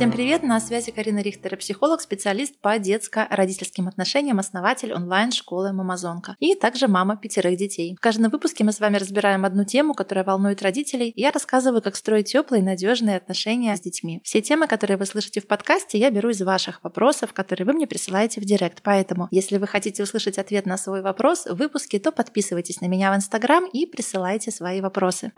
Всем привет! На связи Карина Рихтер, психолог, специалист по детско-родительским отношениям, основатель онлайн-школы Мамазонка и также мама пятерых детей. В каждом выпуске мы с вами разбираем одну тему, которая волнует родителей, и я рассказываю, как строить теплые, надежные отношения с детьми. Все темы, которые вы слышите в подкасте, я беру из ваших вопросов, которые вы мне присылаете в директ. Поэтому, если вы хотите услышать ответ на свой вопрос в выпуске, то подписывайтесь на меня в Инстаграм и присылайте свои вопросы.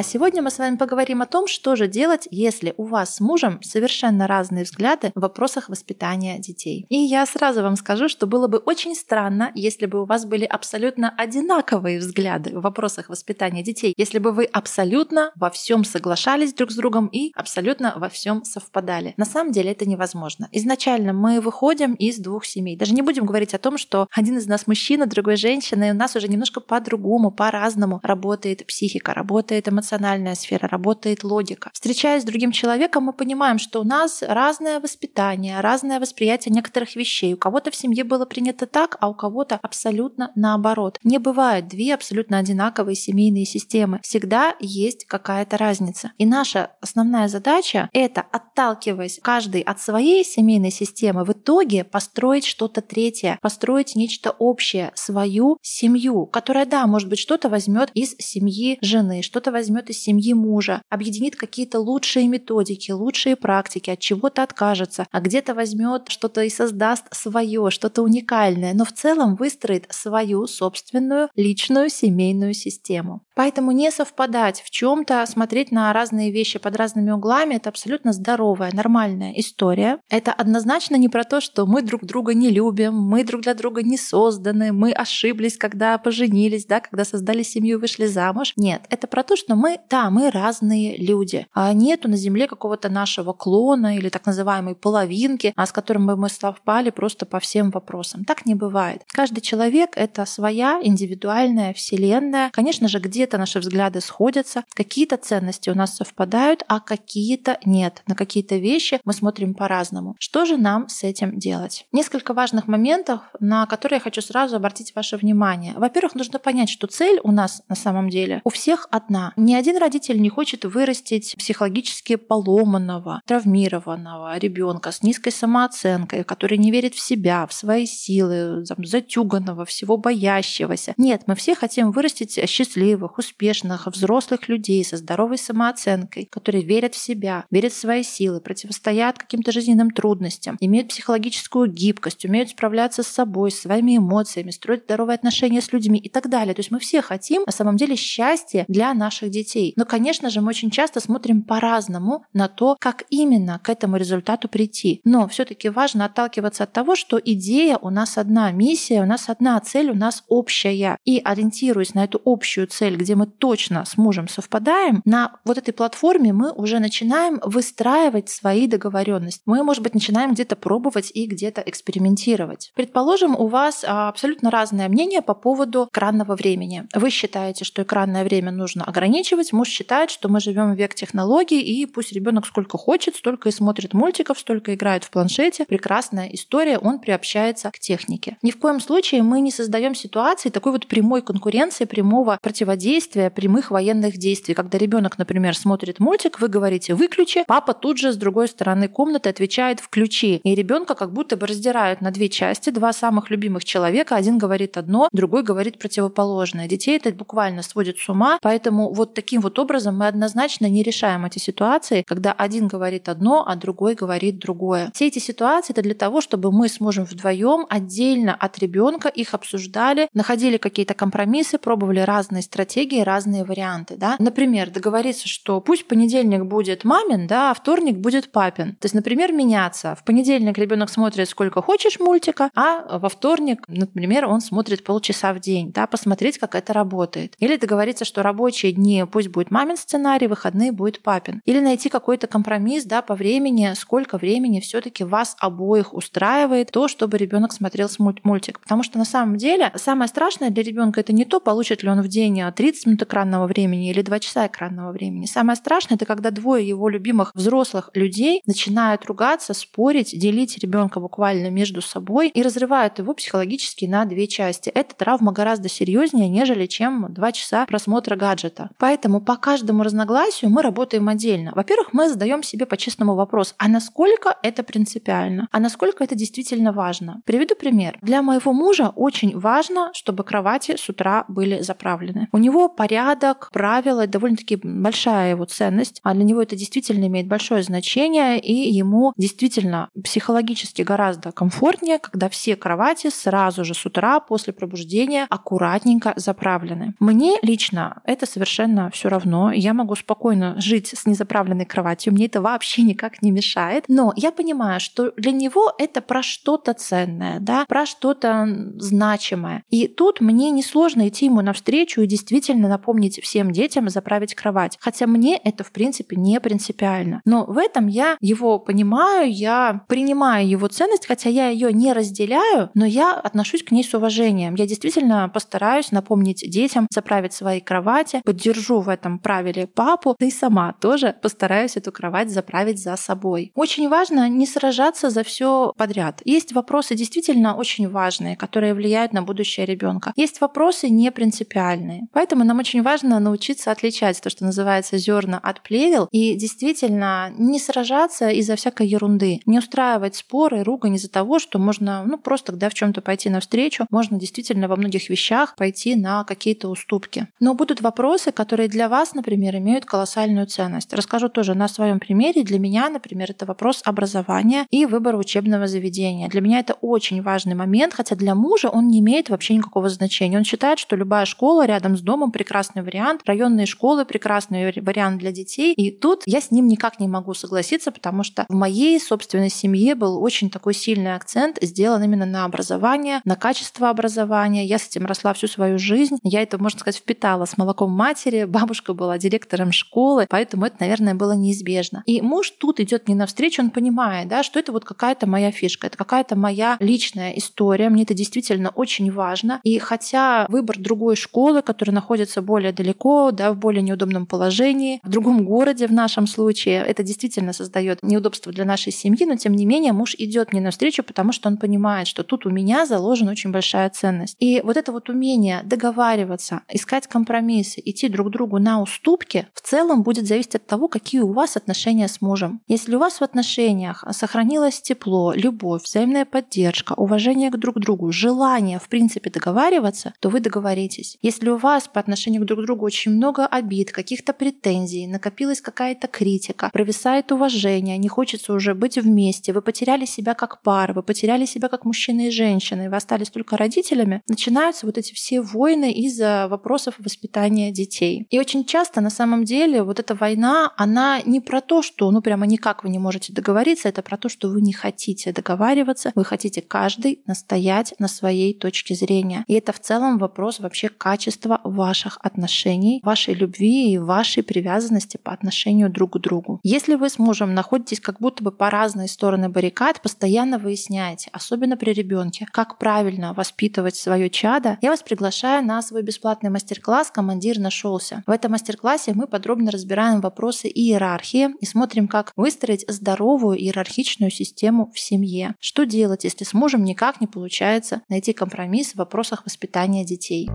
А сегодня мы с вами поговорим о том, что же делать, если у вас с мужем совершенно разные взгляды в вопросах воспитания детей. И я сразу вам скажу, что было бы очень странно, если бы у вас были абсолютно одинаковые взгляды в вопросах воспитания детей, если бы вы абсолютно во всем соглашались друг с другом и абсолютно во всем совпадали. На самом деле это невозможно. Изначально мы выходим из двух семей. Даже не будем говорить о том, что один из нас мужчина, другой женщина, и у нас уже немножко по-другому, по-разному работает психика, работает эмоциональность эмоциональная сфера, работает логика. Встречаясь с другим человеком, мы понимаем, что у нас разное воспитание, разное восприятие некоторых вещей. У кого-то в семье было принято так, а у кого-то абсолютно наоборот. Не бывает две абсолютно одинаковые семейные системы. Всегда есть какая-то разница. И наша основная задача — это, отталкиваясь каждый от своей семейной системы, в итоге построить что-то третье, построить нечто общее, свою семью, которая, да, может быть, что-то возьмет из семьи жены, что-то возьмет возьмет из семьи мужа, объединит какие-то лучшие методики, лучшие практики, от чего-то откажется, а где-то возьмет что-то и создаст свое, что-то уникальное, но в целом выстроит свою собственную личную семейную систему. Поэтому не совпадать в чем-то, смотреть на разные вещи под разными углами, это абсолютно здоровая, нормальная история. Это однозначно не про то, что мы друг друга не любим, мы друг для друга не созданы, мы ошиблись, когда поженились, да, когда создали семью вышли замуж. Нет, это про то, что мы, да, мы разные люди. А нету на Земле какого-то нашего клона или так называемой половинки, а с которым бы мы совпали просто по всем вопросам. Так не бывает. Каждый человек — это своя индивидуальная вселенная. Конечно же, где-то наши взгляды сходятся, какие-то ценности у нас совпадают, а какие-то нет. На какие-то вещи мы смотрим по-разному. Что же нам с этим делать? Несколько важных моментов, на которые я хочу сразу обратить ваше внимание. Во-первых, нужно понять, что цель у нас на самом деле у всех одна ни один родитель не хочет вырастить психологически поломанного, травмированного ребенка с низкой самооценкой, который не верит в себя, в свои силы, там, затюганного, всего боящегося. Нет, мы все хотим вырастить счастливых, успешных, взрослых людей со здоровой самооценкой, которые верят в себя, верят в свои силы, противостоят каким-то жизненным трудностям, имеют психологическую гибкость, умеют справляться с собой, с своими эмоциями, строить здоровые отношения с людьми и так далее. То есть мы все хотим на самом деле счастья для наших детей. Но, конечно же, мы очень часто смотрим по-разному на то, как именно к этому результату прийти. Но все-таки важно отталкиваться от того, что идея у нас одна, миссия у нас одна, цель у нас общая. И ориентируясь на эту общую цель, где мы точно с мужем совпадаем, на вот этой платформе мы уже начинаем выстраивать свои договоренности. Мы, может быть, начинаем где-то пробовать и где-то экспериментировать. Предположим, у вас а, абсолютно разное мнение по поводу экранного времени. Вы считаете, что экранное время нужно ограничивать. Муж считает, что мы живем в век технологий, и пусть ребенок сколько хочет, столько и смотрит мультиков, столько играет в планшете. Прекрасная история, он приобщается к технике. Ни в коем случае мы не создаем ситуации такой вот прямой конкуренции, прямого противодействия, прямых военных действий. Когда ребенок, например, смотрит мультик, вы говорите «выключи», папа тут же с другой стороны комнаты отвечает «включи». И ребенка как будто бы раздирают на две части, два самых любимых человека. Один говорит одно, другой говорит противоположное. Детей это буквально сводит с ума, поэтому вот таким вот образом мы однозначно не решаем эти ситуации, когда один говорит одно, а другой говорит другое. Все эти ситуации это для того, чтобы мы с мужем вдвоем отдельно от ребенка их обсуждали, находили какие-то компромиссы, пробовали разные стратегии, разные варианты. Да? Например, договориться, что пусть понедельник будет мамин, да, а вторник будет папин. То есть, например, меняться. В понедельник ребенок смотрит сколько хочешь мультика, а во вторник, например, он смотрит полчаса в день, да, посмотреть, как это работает. Или договориться, что рабочие дни пусть будет мамин сценарий, выходные будет папин. Или найти какой-то компромисс да, по времени, сколько времени все-таки вас обоих устраивает то, чтобы ребенок смотрел мультик. Потому что на самом деле самое страшное для ребенка это не то, получит ли он в день 30 30 минут экранного времени или 2 часа экранного времени. Самое страшное это когда двое его любимых взрослых людей начинают ругаться, спорить, делить ребенка буквально между собой и разрывают его психологически на две части. Эта травма гораздо серьезнее, нежели чем 2 часа просмотра гаджета. Поэтому по каждому разногласию мы работаем отдельно. Во-первых, мы задаем себе по-честному вопрос, а насколько это принципиально? А насколько это действительно важно? Приведу пример. Для моего мужа очень важно, чтобы кровати с утра были заправлены. У него порядок, правила, довольно-таки большая его ценность, а для него это действительно имеет большое значение, и ему действительно психологически гораздо комфортнее, когда все кровати сразу же с утра после пробуждения аккуратненько заправлены. Мне лично это совершенно все равно. Я могу спокойно жить с незаправленной кроватью, мне это вообще никак не мешает. Но я понимаю, что для него это про что-то ценное, да, про что-то значимое. И тут мне несложно идти ему навстречу и действительно напомнить всем детям заправить кровать. Хотя мне это, в принципе, не принципиально. Но в этом я его понимаю, я принимаю его ценность, хотя я ее не разделяю, но я отношусь к ней с уважением. Я действительно постараюсь напомнить детям заправить свои кровати, поддержу в этом правиле папу, да и сама тоже постараюсь эту кровать заправить за собой. Очень важно не сражаться за все подряд. Есть вопросы действительно очень важные, которые влияют на будущее ребенка. Есть вопросы не принципиальные. Поэтому нам очень важно научиться отличать то, что называется зерна от плевел, и действительно не сражаться из-за всякой ерунды, не устраивать споры, ругань из-за того, что можно ну, просто когда в чем-то пойти навстречу, можно действительно во многих вещах пойти на какие-то уступки. Но будут вопросы, которые для вас, например, имеют колоссальную ценность. Расскажу тоже на своем примере. Для меня, например, это вопрос образования и выбора учебного заведения. Для меня это очень важный момент, хотя для мужа он не имеет вообще никакого значения. Он считает, что любая школа рядом с домом прекрасный вариант, районные школы прекрасный вариант для детей. И тут я с ним никак не могу согласиться, потому что в моей собственной семье был очень такой сильный акцент сделан именно на образование, на качество образования. Я с этим росла всю свою жизнь. Я это, можно сказать, впитала с молоком матери. Бабушка была директором школы, поэтому это, наверное, было неизбежно. И муж тут идет не навстречу, он понимает, да, что это вот какая-то моя фишка, это какая-то моя личная история, мне это действительно очень важно. И хотя выбор другой школы, которая находится более далеко, да, в более неудобном положении, в другом городе в нашем случае, это действительно создает неудобства для нашей семьи, но тем не менее муж идет мне навстречу, потому что он понимает, что тут у меня заложена очень большая ценность. И вот это вот умение договариваться, искать компромиссы, идти друг другу на уступки, в целом будет зависеть от того, какие у вас отношения с мужем. Если у вас в отношениях сохранилось тепло, любовь, взаимная поддержка, уважение к друг другу, желание, в принципе, договариваться, то вы договоритесь. Если у вас по отношению к друг другу очень много обид, каких-то претензий, накопилась какая-то критика, провисает уважение, не хочется уже быть вместе, вы потеряли себя как пара, вы потеряли себя как мужчина и женщина, и вы остались только родителями, начинаются вот эти все войны из-за вопросов воспитания детей. И очень часто на самом деле вот эта война, она не про то, что ну прямо никак вы не можете договориться, это про то, что вы не хотите договариваться, вы хотите каждый настоять на своей точке зрения. И это в целом вопрос вообще качества ваших отношений, вашей любви и вашей привязанности по отношению друг к другу. Если вы с мужем находитесь как будто бы по разные стороны баррикад, постоянно выясняйте, особенно при ребенке, как правильно воспитывать свое чадо, я вас приглашаю на свой бесплатный мастер-класс «Командир нашелся». В этом мастер-классе мы подробно разбираем вопросы иерархии и смотрим, как выстроить здоровую иерархичную систему в семье. Что делать, если с мужем никак не получается найти компромисс в вопросах воспитания детей?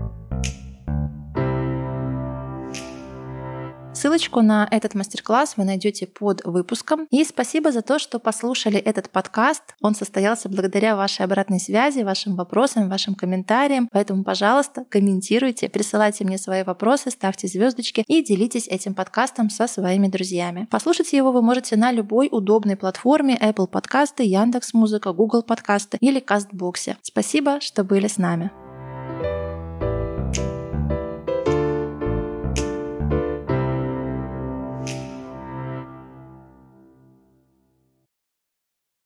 Ссылочку на этот мастер-класс вы найдете под выпуском. И спасибо за то, что послушали этот подкаст. Он состоялся благодаря вашей обратной связи, вашим вопросам, вашим комментариям. Поэтому, пожалуйста, комментируйте, присылайте мне свои вопросы, ставьте звездочки и делитесь этим подкастом со своими друзьями. Послушать его вы можете на любой удобной платформе Apple подкасты, Яндекс Музыка, Google подкасты или Кастбоксе. Спасибо, что были с нами.